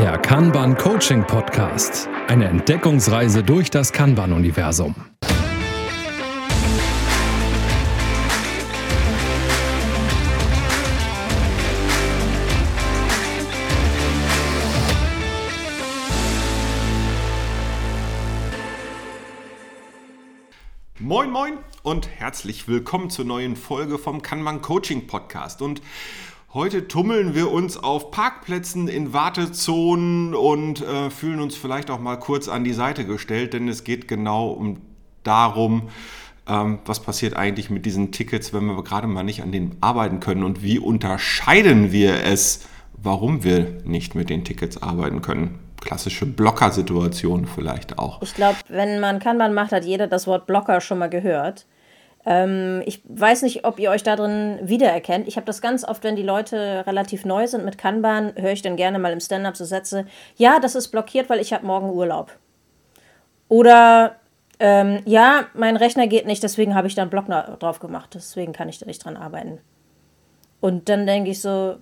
Der Kanban Coaching Podcast. Eine Entdeckungsreise durch das Kanban-Universum. Moin, moin und herzlich willkommen zur neuen Folge vom Kanban Coaching Podcast. Und Heute tummeln wir uns auf Parkplätzen in Wartezonen und äh, fühlen uns vielleicht auch mal kurz an die Seite gestellt, denn es geht genau um darum, ähm, was passiert eigentlich mit diesen Tickets, wenn wir gerade mal nicht an denen arbeiten können und wie unterscheiden wir es, warum wir nicht mit den Tickets arbeiten können. Klassische Blocker-Situation vielleicht auch. Ich glaube, wenn man Kanban macht, hat jeder das Wort Blocker schon mal gehört. Ähm, ich weiß nicht, ob ihr euch da drin wiedererkennt. Ich habe das ganz oft, wenn die Leute relativ neu sind mit Kanban, höre ich dann gerne mal im Stand-up so Sätze, ja, das ist blockiert, weil ich habe morgen Urlaub. Oder ähm, ja, mein Rechner geht nicht, deswegen habe ich da einen Block drauf gemacht, deswegen kann ich da nicht dran arbeiten. Und dann denke ich so,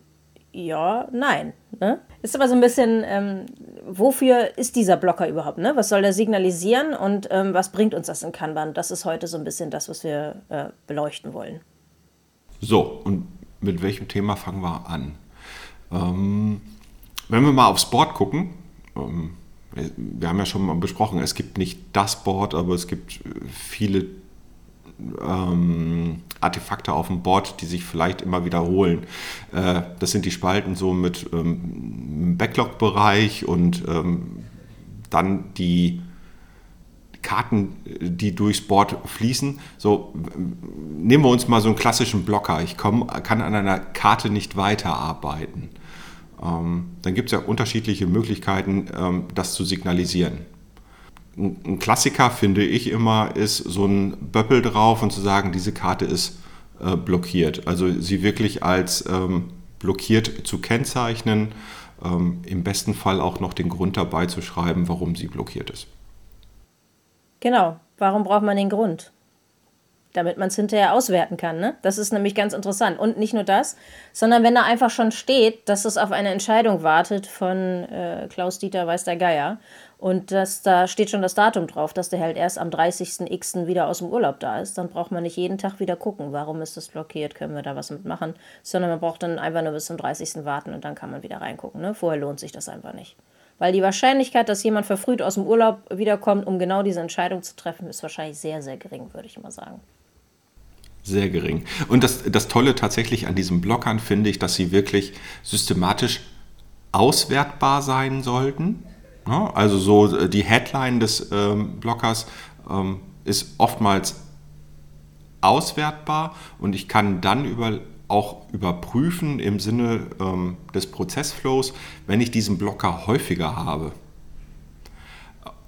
ja, nein. Ne? Ist aber so ein bisschen, ähm, wofür ist dieser Blocker überhaupt? Ne? Was soll der signalisieren und ähm, was bringt uns das in Kanban? Das ist heute so ein bisschen das, was wir äh, beleuchten wollen. So, und mit welchem Thema fangen wir an? Ähm, wenn wir mal aufs Board gucken, ähm, wir haben ja schon mal besprochen, es gibt nicht das Board, aber es gibt viele ähm, Artefakte auf dem Board, die sich vielleicht immer wiederholen. Äh, das sind die Spalten so mit ähm, Backlog-Bereich und ähm, dann die Karten, die durchs Board fließen. So, nehmen wir uns mal so einen klassischen Blocker. Ich komm, kann an einer Karte nicht weiterarbeiten. Ähm, dann gibt es ja unterschiedliche Möglichkeiten, ähm, das zu signalisieren ein Klassiker, finde ich immer, ist so ein Böppel drauf und zu sagen, diese Karte ist äh, blockiert. Also sie wirklich als ähm, blockiert zu kennzeichnen, ähm, im besten Fall auch noch den Grund dabei zu schreiben, warum sie blockiert ist. Genau, warum braucht man den Grund? Damit man es hinterher auswerten kann. Ne? Das ist nämlich ganz interessant. Und nicht nur das, sondern wenn da einfach schon steht, dass es auf eine Entscheidung wartet von äh, Klaus-Dieter Weiß der Geier und das, da steht schon das Datum drauf, dass der halt erst am 30.x. wieder aus dem Urlaub da ist. Dann braucht man nicht jeden Tag wieder gucken, warum ist das blockiert, können wir da was mitmachen, sondern man braucht dann einfach nur bis zum 30. warten und dann kann man wieder reingucken. Ne? Vorher lohnt sich das einfach nicht. Weil die Wahrscheinlichkeit, dass jemand verfrüht aus dem Urlaub wiederkommt, um genau diese Entscheidung zu treffen, ist wahrscheinlich sehr, sehr gering, würde ich mal sagen. Sehr gering. Und das, das Tolle tatsächlich an diesen Blockern finde ich, dass sie wirklich systematisch auswertbar sein sollten. Ne? Also so äh, die Headline des ähm, Blockers ähm, ist oftmals auswertbar und ich kann dann über, auch überprüfen im Sinne ähm, des Prozessflows, wenn ich diesen Blocker häufiger habe.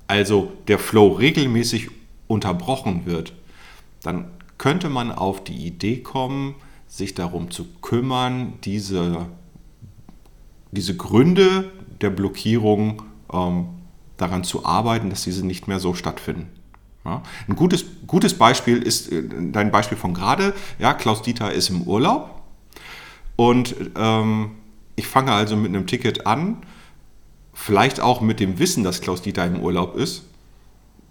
Also der Flow regelmäßig unterbrochen wird, dann könnte man auf die Idee kommen, sich darum zu kümmern, diese, diese Gründe der Blockierung ähm, daran zu arbeiten, dass diese nicht mehr so stattfinden. Ja, ein gutes, gutes Beispiel ist äh, dein Beispiel von gerade. Ja, Klaus Dieter ist im Urlaub und ähm, ich fange also mit einem Ticket an, vielleicht auch mit dem Wissen, dass Klaus Dieter im Urlaub ist.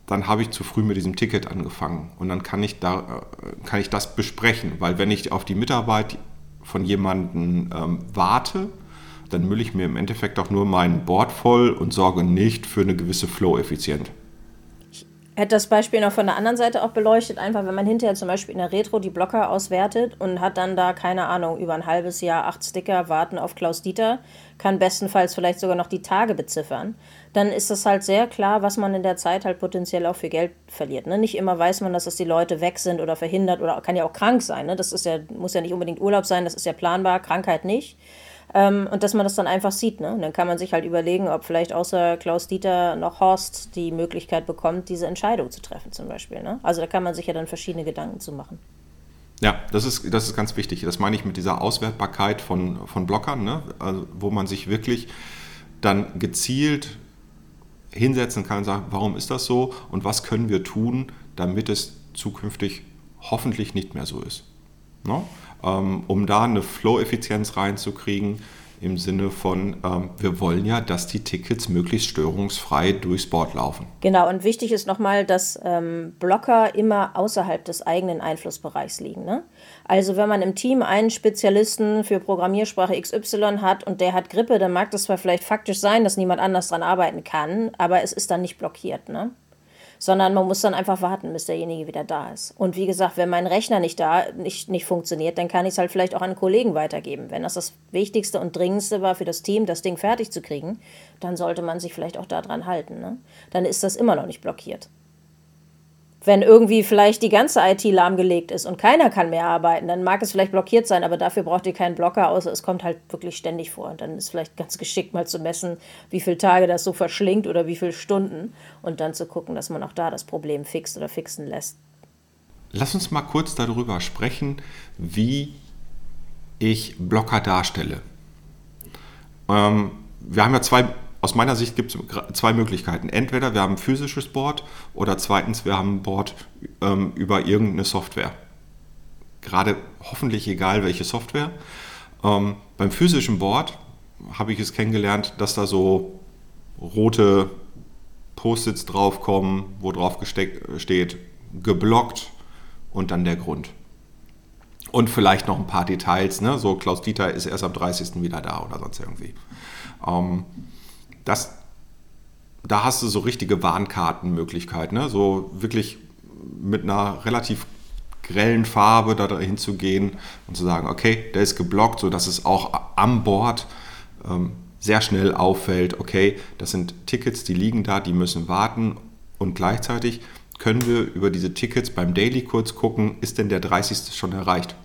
Dann habe ich zu früh mit diesem Ticket angefangen und dann kann ich, da, äh, kann ich das besprechen, weil wenn ich auf die Mitarbeit von jemandem ähm, warte, dann mülle ich mir im Endeffekt auch nur mein Board voll und sorge nicht für eine gewisse Flow-Effizienz. Hätte das Beispiel noch von der anderen Seite auch beleuchtet, einfach wenn man hinterher zum Beispiel in der Retro die Blocker auswertet und hat dann da, keine Ahnung, über ein halbes Jahr acht Sticker warten auf Klaus Dieter, kann bestenfalls vielleicht sogar noch die Tage beziffern, dann ist das halt sehr klar, was man in der Zeit halt potenziell auch für Geld verliert. Ne? Nicht immer weiß man, dass das die Leute weg sind oder verhindert oder kann ja auch krank sein. Ne? Das ist ja, muss ja nicht unbedingt Urlaub sein, das ist ja planbar, Krankheit nicht. Ähm, und dass man das dann einfach sieht. Ne? Und dann kann man sich halt überlegen, ob vielleicht außer Klaus Dieter noch Horst die Möglichkeit bekommt, diese Entscheidung zu treffen, zum Beispiel. Ne? Also da kann man sich ja dann verschiedene Gedanken zu machen. Ja, das ist, das ist ganz wichtig. Das meine ich mit dieser Auswertbarkeit von, von Blockern, ne? also, wo man sich wirklich dann gezielt hinsetzen kann und sagen, warum ist das so und was können wir tun, damit es zukünftig hoffentlich nicht mehr so ist. Ne? Ähm, um da eine Flow-Effizienz reinzukriegen, im Sinne von, ähm, wir wollen ja, dass die Tickets möglichst störungsfrei durchs Board laufen. Genau, und wichtig ist nochmal, dass ähm, Blocker immer außerhalb des eigenen Einflussbereichs liegen. Ne? Also wenn man im Team einen Spezialisten für Programmiersprache XY hat und der hat Grippe, dann mag das zwar vielleicht faktisch sein, dass niemand anders dran arbeiten kann, aber es ist dann nicht blockiert. Ne? Sondern man muss dann einfach warten, bis derjenige wieder da ist. Und wie gesagt, wenn mein Rechner nicht da, nicht, nicht funktioniert, dann kann ich es halt vielleicht auch an Kollegen weitergeben. Wenn das das Wichtigste und Dringendste war für das Team, das Ding fertig zu kriegen, dann sollte man sich vielleicht auch daran halten. Ne? Dann ist das immer noch nicht blockiert wenn irgendwie vielleicht die ganze IT lahmgelegt ist und keiner kann mehr arbeiten, dann mag es vielleicht blockiert sein, aber dafür braucht ihr keinen Blocker, außer es kommt halt wirklich ständig vor. Und dann ist vielleicht ganz geschickt mal zu messen, wie viele Tage das so verschlingt oder wie viele Stunden und dann zu gucken, dass man auch da das Problem fixt oder fixen lässt. Lass uns mal kurz darüber sprechen, wie ich Blocker darstelle. Ähm, wir haben ja zwei aus meiner Sicht gibt es zwei Möglichkeiten. Entweder wir haben ein physisches Board oder zweitens wir haben ein Board ähm, über irgendeine Software. Gerade hoffentlich egal welche Software. Ähm, beim physischen Board habe ich es kennengelernt, dass da so rote Post-its draufkommen, wo drauf steht geblockt und dann der Grund. Und vielleicht noch ein paar Details, ne? so Klaus Dieter ist erst am 30. wieder da oder sonst irgendwie. Ähm, das, da hast du so richtige Warnkartenmöglichkeit, ne? so wirklich mit einer relativ grellen Farbe da hinzugehen und zu sagen, okay, der ist geblockt, sodass es auch am Bord ähm, sehr schnell auffällt, okay, das sind Tickets, die liegen da, die müssen warten und gleichzeitig können wir über diese Tickets beim Daily kurz gucken, ist denn der 30. schon erreicht?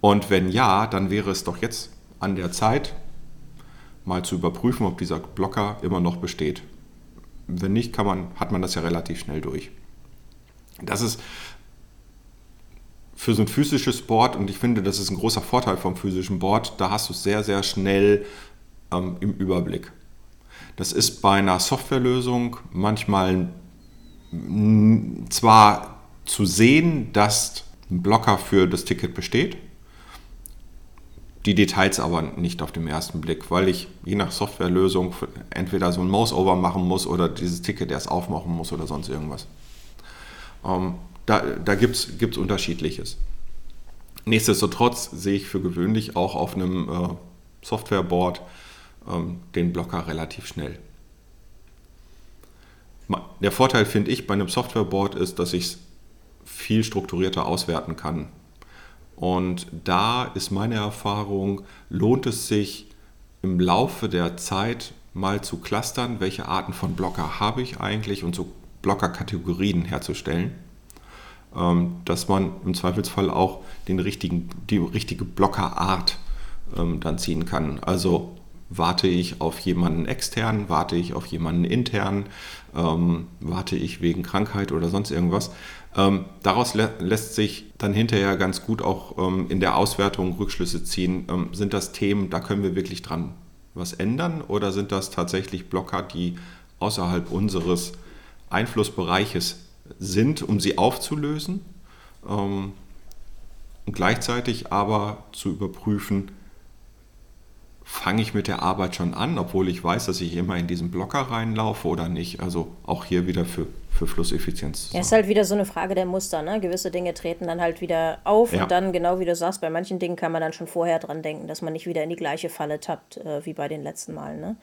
Und wenn ja, dann wäre es doch jetzt an der Zeit, mal zu überprüfen, ob dieser Blocker immer noch besteht. Wenn nicht, kann man, hat man das ja relativ schnell durch. Das ist für so ein physisches Board, und ich finde, das ist ein großer Vorteil vom physischen Board, da hast du es sehr, sehr schnell ähm, im Überblick. Das ist bei einer Softwarelösung manchmal zwar zu sehen, dass ein Blocker für das Ticket besteht, die Details aber nicht auf dem ersten Blick, weil ich je nach Softwarelösung entweder so ein Mouse-Over machen muss oder dieses Ticket erst aufmachen muss oder sonst irgendwas. Ähm, da da gibt es unterschiedliches. Nichtsdestotrotz sehe ich für gewöhnlich auch auf einem äh, Softwareboard ähm, den Blocker relativ schnell. Der Vorteil finde ich bei einem Softwareboard ist, dass ich es viel strukturierter auswerten kann. Und da ist meine Erfahrung, lohnt es sich im Laufe der Zeit mal zu clustern, welche Arten von Blocker habe ich eigentlich und so Blockerkategorien herzustellen, ähm, dass man im Zweifelsfall auch den richtigen, die richtige Blockerart ähm, dann ziehen kann. Also warte ich auf jemanden extern, warte ich auf jemanden intern, ähm, warte ich wegen Krankheit oder sonst irgendwas. Ähm, daraus lä lässt sich dann hinterher ganz gut auch ähm, in der Auswertung Rückschlüsse ziehen. Ähm, sind das Themen, da können wir wirklich dran was ändern oder sind das tatsächlich Blocker, die außerhalb unseres Einflussbereiches sind, um sie aufzulösen ähm, und gleichzeitig aber zu überprüfen, fange ich mit der Arbeit schon an, obwohl ich weiß, dass ich immer in diesen Blocker reinlaufe oder nicht. Also auch hier wieder für, für Flusseffizienz. Ja, ist halt wieder so eine Frage der Muster. Ne? Gewisse Dinge treten dann halt wieder auf ja. und dann, genau wie du sagst, bei manchen Dingen kann man dann schon vorher dran denken, dass man nicht wieder in die gleiche Falle tappt äh, wie bei den letzten Malen. Ne?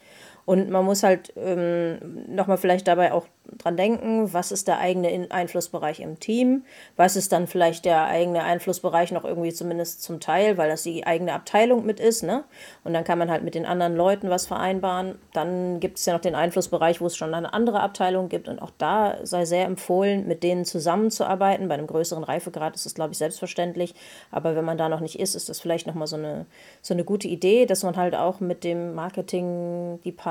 Und man muss halt ähm, nochmal vielleicht dabei auch dran denken, was ist der eigene Einflussbereich im Team, was ist dann vielleicht der eigene Einflussbereich noch irgendwie zumindest zum Teil, weil das die eigene Abteilung mit ist, ne? Und dann kann man halt mit den anderen Leuten was vereinbaren. Dann gibt es ja noch den Einflussbereich, wo es schon eine andere Abteilung gibt und auch da sei sehr empfohlen, mit denen zusammenzuarbeiten. Bei einem größeren Reifegrad ist es, glaube ich, selbstverständlich, aber wenn man da noch nicht ist, ist das vielleicht nochmal so eine, so eine gute Idee, dass man halt auch mit dem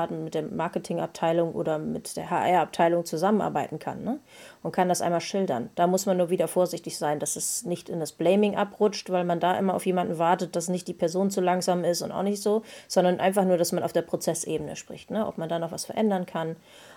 Marketing-Department, mit der Marketingabteilung oder mit der HR-Abteilung zusammenarbeiten kann ne? und kann das einmal schildern. Da muss man nur wieder vorsichtig sein, dass es nicht in das Blaming abrutscht, weil man da immer auf jemanden wartet, dass nicht die Person zu langsam ist und auch nicht so, sondern einfach nur, dass man auf der Prozessebene spricht, ne? ob man da noch was verändern kann.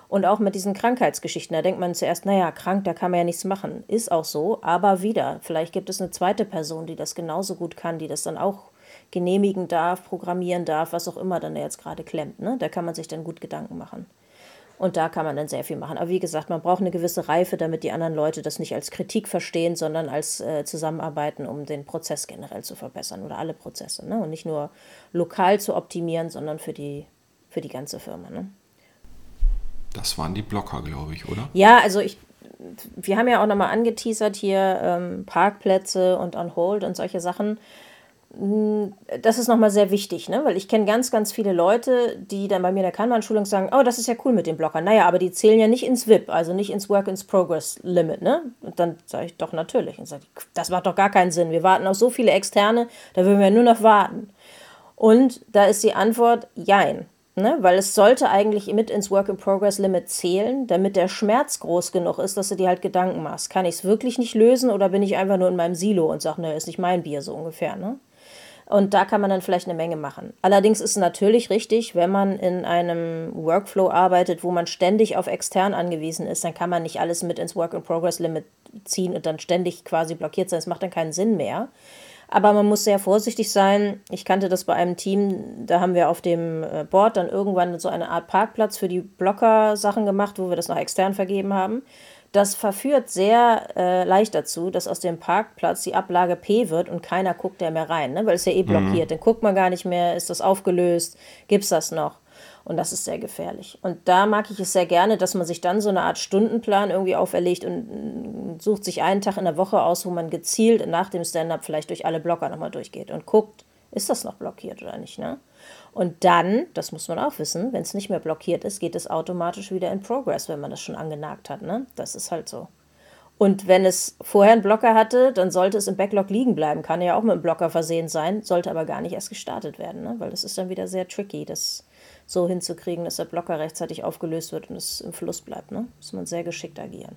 Und auch mit diesen Krankheitsgeschichten, da denkt man zuerst, naja, krank, da kann man ja nichts machen. Ist auch so, aber wieder, vielleicht gibt es eine zweite Person, die das genauso gut kann, die das dann auch genehmigen darf, programmieren darf, was auch immer dann jetzt gerade klemmt. Ne? Da kann man sich dann gut Gedanken machen. Und da kann man dann sehr viel machen. Aber wie gesagt, man braucht eine gewisse Reife, damit die anderen Leute das nicht als Kritik verstehen, sondern als äh, Zusammenarbeiten, um den Prozess generell zu verbessern oder alle Prozesse. Ne? Und nicht nur lokal zu optimieren, sondern für die, für die ganze Firma. Ne? Das waren die Blocker, glaube ich, oder? Ja, also ich, wir haben ja auch nochmal angeteasert hier ähm, Parkplätze und On Hold und solche Sachen. Hm, das ist nochmal sehr wichtig, ne? weil ich kenne ganz, ganz viele Leute, die dann bei mir in der Kanban-Schulung sagen, oh, das ist ja cool mit den Blockern. Naja, aber die zählen ja nicht ins WIP, also nicht ins Work in Progress Limit. Ne? Und dann sage ich, doch, natürlich. Und sage das macht doch gar keinen Sinn. Wir warten auf so viele Externe, da würden wir nur noch warten. Und da ist die Antwort, jein. Ne? Weil es sollte eigentlich mit ins Work in Progress Limit zählen, damit der Schmerz groß genug ist, dass du dir halt Gedanken machst. Kann ich es wirklich nicht lösen oder bin ich einfach nur in meinem Silo und sage, ne, ist nicht mein Bier, so ungefähr. Ne? Und da kann man dann vielleicht eine Menge machen. Allerdings ist es natürlich richtig, wenn man in einem Workflow arbeitet, wo man ständig auf extern angewiesen ist, dann kann man nicht alles mit ins Work-in-Progress-Limit ziehen und dann ständig quasi blockiert sein. Das macht dann keinen Sinn mehr. Aber man muss sehr vorsichtig sein. Ich kannte das bei einem Team, da haben wir auf dem äh, Board dann irgendwann so eine Art Parkplatz für die Blocker-Sachen gemacht, wo wir das noch extern vergeben haben. Das verführt sehr äh, leicht dazu, dass aus dem Parkplatz die Ablage P wird und keiner guckt ja mehr rein, ne? weil es ja eh blockiert. Mhm. Dann guckt man gar nicht mehr, ist das aufgelöst, gibt es das noch? Und das ist sehr gefährlich. Und da mag ich es sehr gerne, dass man sich dann so eine Art Stundenplan irgendwie auferlegt und sucht sich einen Tag in der Woche aus, wo man gezielt nach dem Stand-up vielleicht durch alle Blocker nochmal durchgeht und guckt, ist das noch blockiert oder nicht, ne? Und dann, das muss man auch wissen, wenn es nicht mehr blockiert ist, geht es automatisch wieder in Progress, wenn man das schon angenagt hat. Ne? Das ist halt so. Und wenn es vorher einen Blocker hatte, dann sollte es im Backlog liegen bleiben. Kann ja auch mit einem Blocker versehen sein, sollte aber gar nicht erst gestartet werden, ne? weil das ist dann wieder sehr tricky, das so hinzukriegen, dass der Blocker rechtzeitig aufgelöst wird und es im Fluss bleibt. Ne? Muss man sehr geschickt agieren.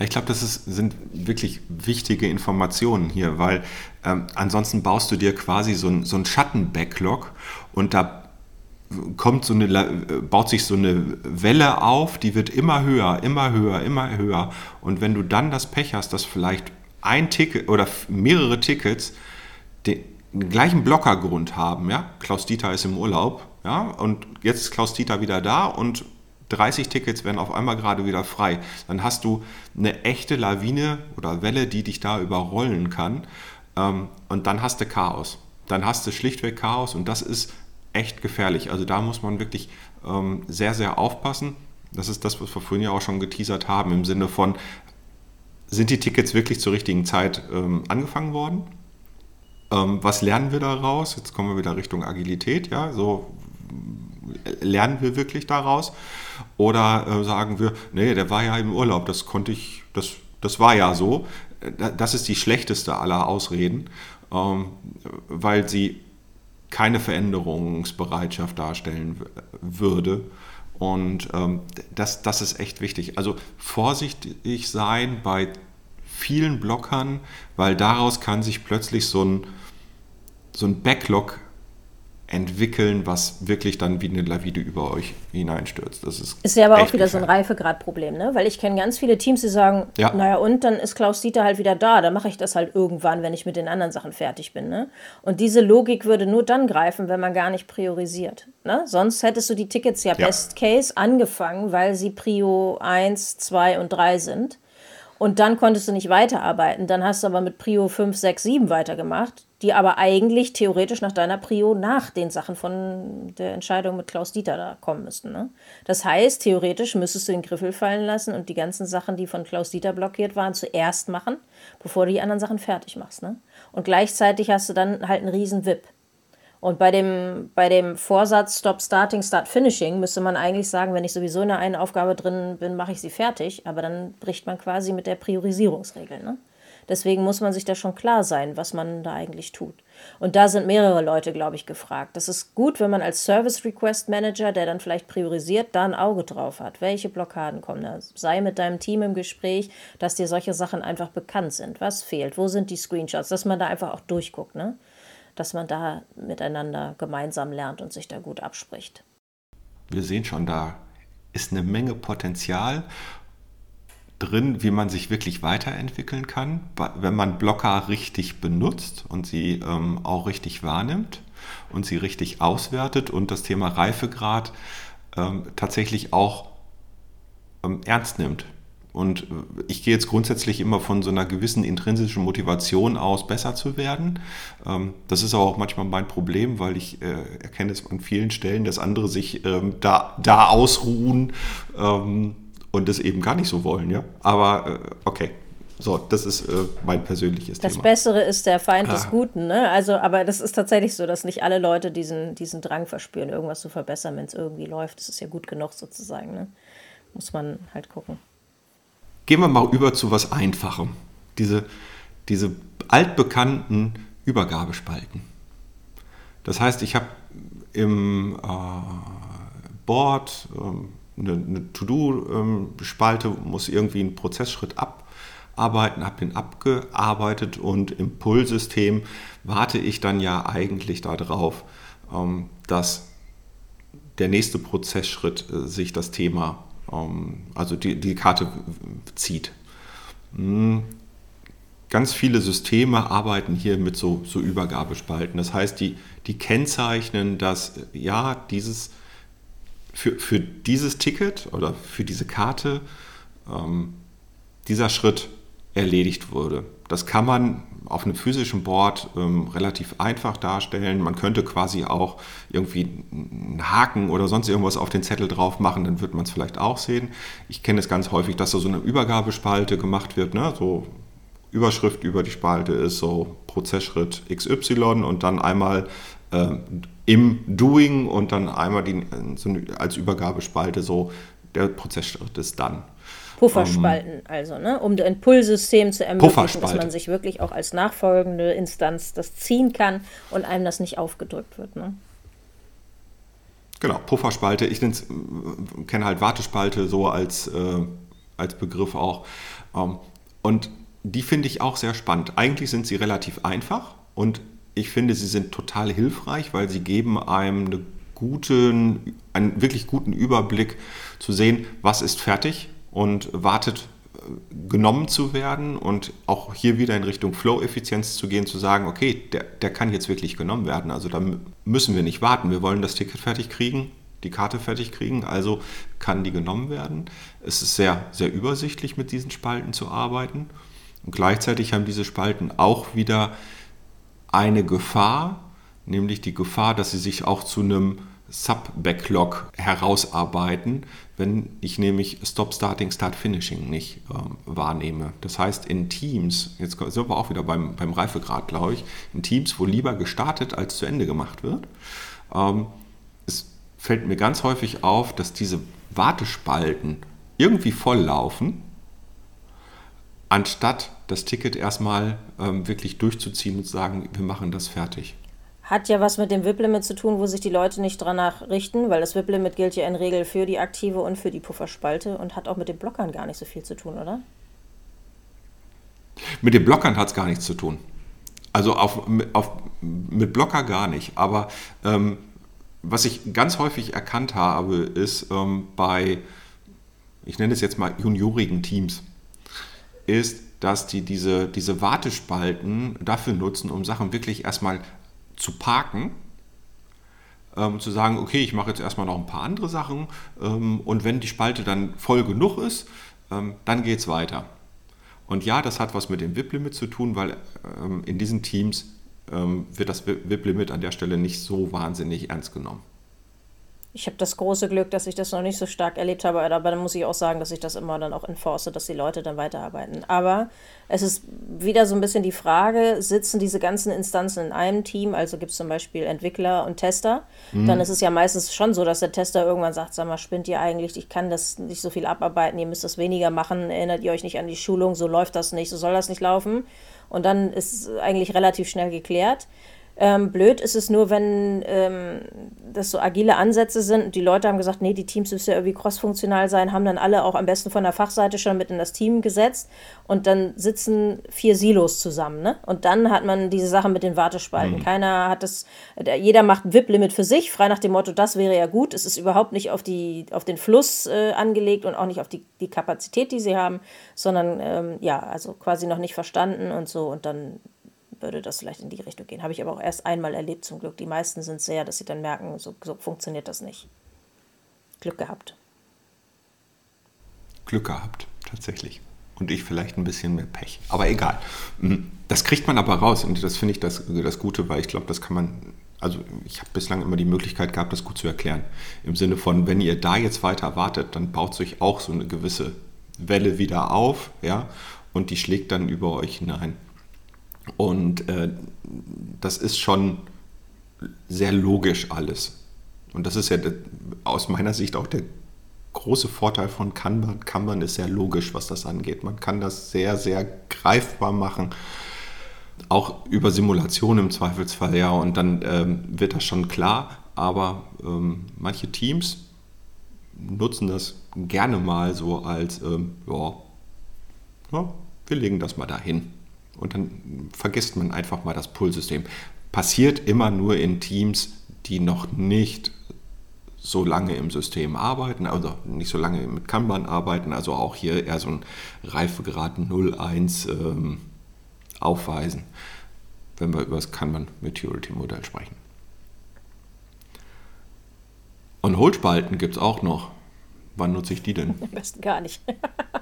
Ich glaube, das ist, sind wirklich wichtige Informationen hier, weil ähm, ansonsten baust du dir quasi so ein, so Schatten-Backlog und da kommt so eine, baut sich so eine Welle auf, die wird immer höher, immer höher, immer höher. Und wenn du dann das Pech hast, dass vielleicht ein Ticket oder mehrere Tickets den, den gleichen Blockergrund haben, ja, Klaus Dieter ist im Urlaub, ja, und jetzt ist Klaus Dieter wieder da und 30 Tickets werden auf einmal gerade wieder frei. Dann hast du eine echte Lawine oder Welle, die dich da überrollen kann. Ähm, und dann hast du Chaos. Dann hast du schlichtweg Chaos und das ist echt gefährlich. Also da muss man wirklich ähm, sehr, sehr aufpassen. Das ist das, was wir vorhin ja auch schon geteasert haben, im Sinne von, sind die Tickets wirklich zur richtigen Zeit ähm, angefangen worden? was lernen wir daraus? Jetzt kommen wir wieder Richtung Agilität. Ja, so lernen wir wirklich daraus? Oder äh, sagen wir, nee, der war ja im Urlaub, das konnte ich, das, das war ja so. Das ist die schlechteste aller Ausreden, ähm, weil sie keine Veränderungsbereitschaft darstellen würde. Und ähm, das, das ist echt wichtig. Also vorsichtig sein bei vielen Blockern, weil daraus kann sich plötzlich so ein, so ein Backlog entwickeln, was wirklich dann wie eine Lawine über euch hineinstürzt. Das ist, ist ja aber auch wieder so ein Reifegradproblem, ne? Weil ich kenne ganz viele Teams, die sagen, ja. naja, und dann ist Klaus Dieter halt wieder da, dann mache ich das halt irgendwann, wenn ich mit den anderen Sachen fertig bin. Ne? Und diese Logik würde nur dann greifen, wenn man gar nicht priorisiert. Ne? Sonst hättest du die Tickets ja, ja. Best Case angefangen, weil sie Prio 1, 2 und 3 sind. Und dann konntest du nicht weiterarbeiten. Dann hast du aber mit Prio 5, 6, 7 weitergemacht die aber eigentlich theoretisch nach deiner Prio nach den Sachen von der Entscheidung mit Klaus Dieter da kommen müssten. Ne? Das heißt, theoretisch müsstest du den Griffel fallen lassen und die ganzen Sachen, die von Klaus Dieter blockiert waren, zuerst machen, bevor du die anderen Sachen fertig machst. Ne? Und gleichzeitig hast du dann halt einen riesen WIP. Und bei dem, bei dem Vorsatz Stop Starting, Start Finishing müsste man eigentlich sagen, wenn ich sowieso in einer Aufgabe drin bin, mache ich sie fertig. Aber dann bricht man quasi mit der Priorisierungsregel. Ne? Deswegen muss man sich da schon klar sein, was man da eigentlich tut. Und da sind mehrere Leute, glaube ich, gefragt. Das ist gut, wenn man als Service Request Manager, der dann vielleicht priorisiert, da ein Auge drauf hat. Welche Blockaden kommen da? Sei mit deinem Team im Gespräch, dass dir solche Sachen einfach bekannt sind. Was fehlt? Wo sind die Screenshots? Dass man da einfach auch durchguckt, ne? Dass man da miteinander gemeinsam lernt und sich da gut abspricht. Wir sehen schon, da ist eine Menge Potenzial drin, wie man sich wirklich weiterentwickeln kann, wenn man Blocker richtig benutzt und sie ähm, auch richtig wahrnimmt und sie richtig auswertet und das Thema Reifegrad ähm, tatsächlich auch ähm, ernst nimmt. Und ich gehe jetzt grundsätzlich immer von so einer gewissen intrinsischen Motivation aus, besser zu werden. Ähm, das ist aber auch manchmal mein Problem, weil ich äh, erkenne es an vielen Stellen, dass andere sich ähm, da, da ausruhen ähm, und das eben gar nicht so wollen. Ja? Aber äh, okay. So, das ist äh, mein persönliches das Thema. Das Bessere ist der Feind ah. des Guten, ne? Also, aber das ist tatsächlich so, dass nicht alle Leute diesen, diesen Drang verspüren, irgendwas zu verbessern, wenn es irgendwie läuft. Das ist ja gut genug sozusagen, ne? Muss man halt gucken. Gehen wir mal über zu was Einfachem. Diese, diese altbekannten Übergabespalten. Das heißt, ich habe im äh, Board ähm, eine, eine To-Do-Spalte, muss irgendwie einen Prozessschritt abarbeiten, habe den abgearbeitet und im Pull-System warte ich dann ja eigentlich darauf, ähm, dass der nächste Prozessschritt äh, sich das Thema ähm, also die, die Karte zieht. Hm. Ganz viele Systeme arbeiten hier mit so, so Übergabespalten. Das heißt, die, die kennzeichnen, dass ja, dieses, für, für dieses Ticket oder für diese Karte ähm, dieser Schritt erledigt wurde. Das kann man auf einem physischen Board ähm, relativ einfach darstellen. Man könnte quasi auch irgendwie einen Haken oder sonst irgendwas auf den Zettel drauf machen, dann wird man es vielleicht auch sehen. Ich kenne es ganz häufig, dass da so eine Übergabespalte gemacht wird, ne? so Überschrift über die Spalte ist so Prozessschritt XY und dann einmal äh, im Doing und dann einmal die, so als Übergabespalte so der Prozessschritt ist dann. Pufferspalten, um, also, ne? um ein Pull-System zu ermöglichen, dass man sich wirklich auch als nachfolgende Instanz das ziehen kann und einem das nicht aufgedrückt wird. Ne? Genau, Pufferspalte. Ich kenne halt Wartespalte so als, äh, als Begriff auch. Ähm, und die finde ich auch sehr spannend. Eigentlich sind sie relativ einfach und ich finde, sie sind total hilfreich, weil sie geben einem eine guten, einen wirklich guten Überblick zu sehen, was ist fertig, und wartet äh, genommen zu werden und auch hier wieder in Richtung Flow-Effizienz zu gehen, zu sagen, okay, der, der kann jetzt wirklich genommen werden. Also da müssen wir nicht warten. Wir wollen das Ticket fertig kriegen, die Karte fertig kriegen, also kann die genommen werden. Es ist sehr, sehr übersichtlich, mit diesen Spalten zu arbeiten. Und gleichzeitig haben diese Spalten auch wieder eine Gefahr, nämlich die Gefahr, dass sie sich auch zu einem Sub-Backlog herausarbeiten, wenn ich nämlich Stop Starting, Start Finishing nicht ähm, wahrnehme. Das heißt, in Teams, jetzt sind wir auch wieder beim, beim Reifegrad, glaube ich, in Teams, wo lieber gestartet als zu Ende gemacht wird, ähm, es fällt mir ganz häufig auf, dass diese Wartespalten irgendwie volllaufen, anstatt das Ticket erstmal ähm, wirklich durchzuziehen und zu sagen, wir machen das fertig. Hat ja was mit dem WIP-Limit zu tun, wo sich die Leute nicht danach richten, weil das WIP-Limit gilt ja in Regel für die aktive und für die Pufferspalte und hat auch mit den Blockern gar nicht so viel zu tun, oder? Mit den Blockern hat es gar nichts zu tun. Also auf, auf, mit Blocker gar nicht. Aber ähm, was ich ganz häufig erkannt habe, ist ähm, bei, ich nenne es jetzt mal juniorigen Teams, ist, dass die diese, diese Wartespalten dafür nutzen, um Sachen wirklich erstmal zu parken, ähm, zu sagen, okay, ich mache jetzt erstmal noch ein paar andere Sachen ähm, und wenn die Spalte dann voll genug ist, ähm, dann geht es weiter. Und ja, das hat was mit dem VIP-Limit zu tun, weil ähm, in diesen Teams ähm, wird das VIP-Limit an der Stelle nicht so wahnsinnig ernst genommen. Ich habe das große Glück, dass ich das noch nicht so stark erlebt habe, aber dann muss ich auch sagen, dass ich das immer dann auch enforce, dass die Leute dann weiterarbeiten. Aber es ist wieder so ein bisschen die Frage, sitzen diese ganzen Instanzen in einem Team, also gibt es zum Beispiel Entwickler und Tester, mhm. dann ist es ja meistens schon so, dass der Tester irgendwann sagt, sag mal, spinnt ihr eigentlich, ich kann das nicht so viel abarbeiten, ihr müsst das weniger machen, erinnert ihr euch nicht an die Schulung, so läuft das nicht, so soll das nicht laufen. Und dann ist es eigentlich relativ schnell geklärt. Ähm, blöd ist es nur, wenn ähm, das so agile Ansätze sind. Die Leute haben gesagt, nee, die Teams müssen ja irgendwie crossfunktional sein, haben dann alle auch am besten von der Fachseite schon mit in das Team gesetzt und dann sitzen vier Silos zusammen. Ne? Und dann hat man diese Sachen mit den Wartespalten. Mhm. Keiner hat das, jeder macht ein VIP-Limit für sich, frei nach dem Motto, das wäre ja gut. Es ist überhaupt nicht auf, die, auf den Fluss äh, angelegt und auch nicht auf die, die Kapazität, die sie haben, sondern ähm, ja, also quasi noch nicht verstanden und so. Und dann würde das vielleicht in die Richtung gehen. Habe ich aber auch erst einmal erlebt, zum Glück. Die meisten sind sehr, dass sie dann merken, so, so funktioniert das nicht. Glück gehabt. Glück gehabt, tatsächlich. Und ich vielleicht ein bisschen mehr Pech. Aber egal. Hm, das kriegt man aber raus und das finde ich das, das Gute, weil ich glaube, das kann man also ich habe bislang immer die Möglichkeit gehabt, das gut zu erklären. Im Sinne von, wenn ihr da jetzt weiter wartet, dann baut sich auch so eine gewisse Welle wieder auf, ja, und die schlägt dann über euch hinein. Und äh, das ist schon sehr logisch alles. Und das ist ja aus meiner Sicht auch der große Vorteil von Kanban. Kanban ist sehr logisch, was das angeht. Man kann das sehr, sehr greifbar machen. Auch über Simulation im Zweifelsfall, ja. Und dann ähm, wird das schon klar. Aber ähm, manche Teams nutzen das gerne mal so als, ähm, ja, ja, wir legen das mal dahin. Und dann vergisst man einfach mal das Pull-System. Passiert immer nur in Teams, die noch nicht so lange im System arbeiten, also nicht so lange mit Kanban arbeiten, also auch hier eher so ein Reifegrad 0,1 ähm, aufweisen, wenn wir über das Kanban Maturity Modell sprechen. Und Hohlspalten gibt es auch noch. Wann nutze ich die denn? Am besten gar nicht.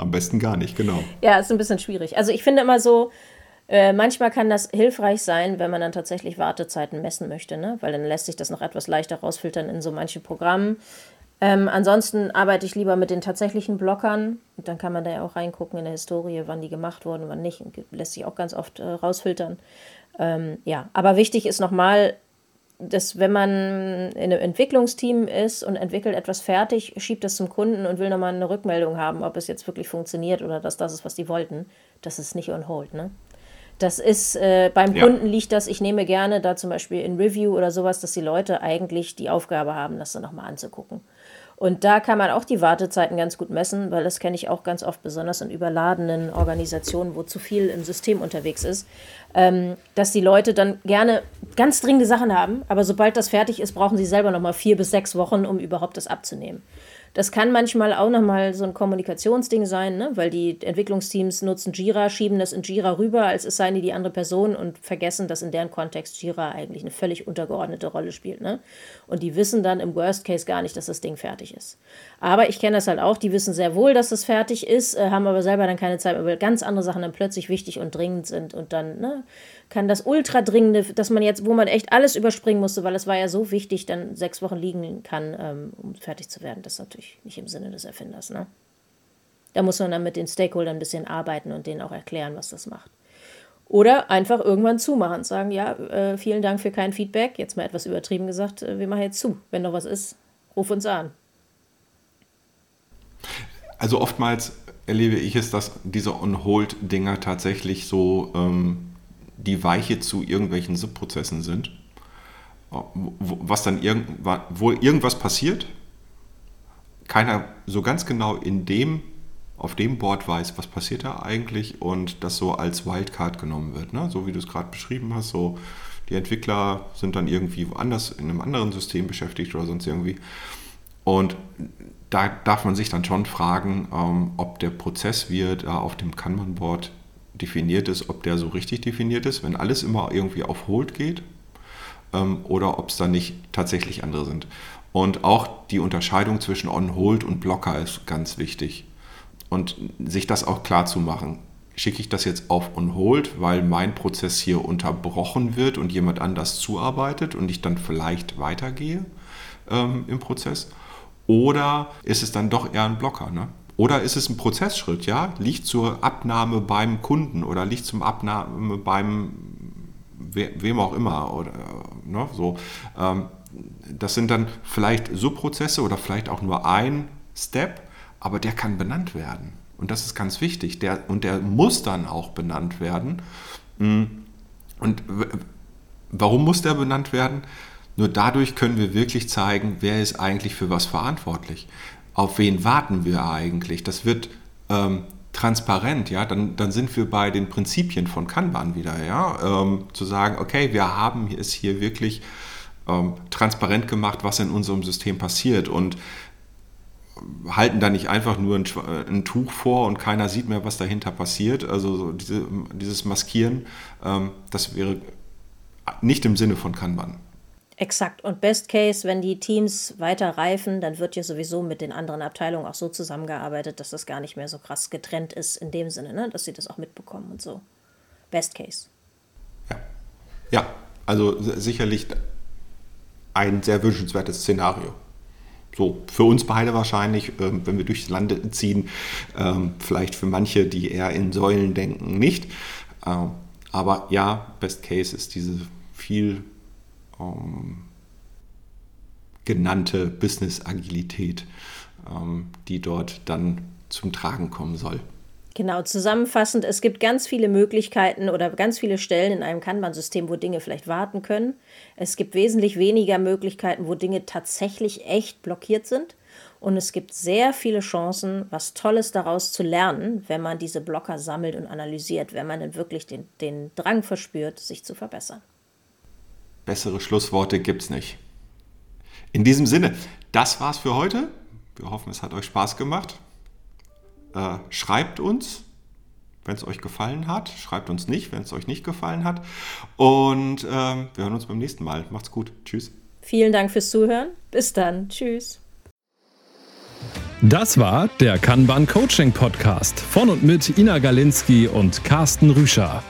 Am besten gar nicht, genau. Ja, ist ein bisschen schwierig. Also ich finde immer so, äh, manchmal kann das hilfreich sein, wenn man dann tatsächlich Wartezeiten messen möchte, ne? weil dann lässt sich das noch etwas leichter rausfiltern in so manchen Programmen. Ähm, ansonsten arbeite ich lieber mit den tatsächlichen Blockern. Und dann kann man da ja auch reingucken in der Historie, wann die gemacht wurden, wann nicht. Lässt sich auch ganz oft äh, rausfiltern. Ähm, ja, aber wichtig ist nochmal, dass wenn man in einem Entwicklungsteam ist und entwickelt etwas fertig, schiebt es zum Kunden und will nochmal eine Rückmeldung haben, ob es jetzt wirklich funktioniert oder dass das ist, was die wollten, das ist nicht on hold. Ne? Das ist, äh, beim ja. Kunden liegt das, ich nehme gerne da zum Beispiel in Review oder sowas, dass die Leute eigentlich die Aufgabe haben, das dann nochmal anzugucken. Und da kann man auch die Wartezeiten ganz gut messen, weil das kenne ich auch ganz oft, besonders in überladenen Organisationen, wo zu viel im System unterwegs ist, ähm, dass die Leute dann gerne ganz dringende Sachen haben, aber sobald das fertig ist, brauchen sie selber nochmal vier bis sechs Wochen, um überhaupt das abzunehmen. Das kann manchmal auch nochmal so ein Kommunikationsding sein, ne? weil die Entwicklungsteams nutzen Jira, schieben das in Jira rüber, als es seien die die andere Person und vergessen, dass in deren Kontext Jira eigentlich eine völlig untergeordnete Rolle spielt. Ne? Und die wissen dann im Worst Case gar nicht, dass das Ding fertig ist. Aber ich kenne das halt auch, die wissen sehr wohl, dass es fertig ist, äh, haben aber selber dann keine Zeit, weil ganz andere Sachen dann plötzlich wichtig und dringend sind und dann, ne? Kann das Ultradringende, dass man jetzt, wo man echt alles überspringen musste, weil es war ja so wichtig, dann sechs Wochen liegen kann, ähm, um fertig zu werden. Das ist natürlich nicht im Sinne des Erfinders. Ne? Da muss man dann mit den Stakeholdern ein bisschen arbeiten und denen auch erklären, was das macht. Oder einfach irgendwann zumachen und sagen, ja, äh, vielen Dank für kein Feedback. Jetzt mal etwas übertrieben gesagt, äh, wir machen jetzt zu. Wenn noch was ist, ruf uns an. Also oftmals erlebe ich es, dass diese On-Hold-Dinger tatsächlich so ähm, die Weiche zu irgendwelchen Subprozessen sind, was dann irgend, wo irgendwas passiert, keiner so ganz genau in dem, auf dem Board weiß, was passiert da eigentlich und das so als Wildcard genommen wird, ne? so wie du es gerade beschrieben hast, so die Entwickler sind dann irgendwie woanders in einem anderen System beschäftigt oder sonst irgendwie. Und da darf man sich dann schon fragen, ähm, ob der Prozess, wie er da auf dem Kanban-Board definiert ist, ob der so richtig definiert ist, wenn alles immer irgendwie auf Hold geht ähm, oder ob es da nicht tatsächlich andere sind. Und auch die Unterscheidung zwischen On-Hold und Blocker ist ganz wichtig. Und sich das auch klar zu machen. Schicke ich das jetzt auf On-Hold, weil mein Prozess hier unterbrochen wird und jemand anders zuarbeitet und ich dann vielleicht weitergehe ähm, im Prozess? Oder ist es dann doch eher ein Blocker? Ne? Oder ist es ein Prozessschritt, ja? Liegt zur Abnahme beim Kunden oder liegt zum Abnahme beim wem auch immer oder ne, so. Ähm, das sind dann vielleicht Subprozesse oder vielleicht auch nur ein Step, aber der kann benannt werden. Und das ist ganz wichtig. Der, und der muss dann auch benannt werden, hm, Und warum muss der benannt werden? Nur dadurch können wir wirklich zeigen, wer ist eigentlich für was verantwortlich. Auf wen warten wir eigentlich? Das wird ähm, transparent, ja, dann, dann sind wir bei den Prinzipien von Kanban wieder, ja, ähm, zu sagen, okay, wir haben es hier wirklich ähm, transparent gemacht, was in unserem System passiert und halten da nicht einfach nur ein, ein, Tuch vor und keiner sieht mehr, was dahinter passiert. Also so diese, dieses Maskieren, ähm, das wäre nicht im Sinne von Kanban. Exakt. Und Best Case, wenn die Teams weiter reifen, dann wird ja sowieso mit den anderen Abteilungen auch so zusammengearbeitet, dass das gar nicht mehr so krass getrennt ist in dem Sinne, ne? dass sie das auch mitbekommen und so. Best Case. Ja. Ja, also sicherlich ein sehr wünschenswertes Szenario. So, für uns beide wahrscheinlich, ähm, wenn wir durchs Land ziehen, ähm, vielleicht für manche, die eher in Säulen denken, nicht. Ähm, aber ja, Best Case ist diese viel genannte Business-Agilität, die dort dann zum Tragen kommen soll. Genau, zusammenfassend, es gibt ganz viele Möglichkeiten oder ganz viele Stellen in einem Kanban-System, wo Dinge vielleicht warten können. Es gibt wesentlich weniger Möglichkeiten, wo Dinge tatsächlich echt blockiert sind. Und es gibt sehr viele Chancen, was Tolles daraus zu lernen, wenn man diese Blocker sammelt und analysiert, wenn man dann wirklich den, den Drang verspürt, sich zu verbessern. Bessere Schlussworte gibt es nicht. In diesem Sinne, das war's für heute. Wir hoffen, es hat euch Spaß gemacht. Äh, schreibt uns, wenn es euch gefallen hat. Schreibt uns nicht, wenn es euch nicht gefallen hat. Und ähm, wir hören uns beim nächsten Mal. Macht's gut. Tschüss. Vielen Dank fürs Zuhören. Bis dann. Tschüss. Das war der Kanban Coaching Podcast von und mit Ina Galinski und Carsten Rüscher.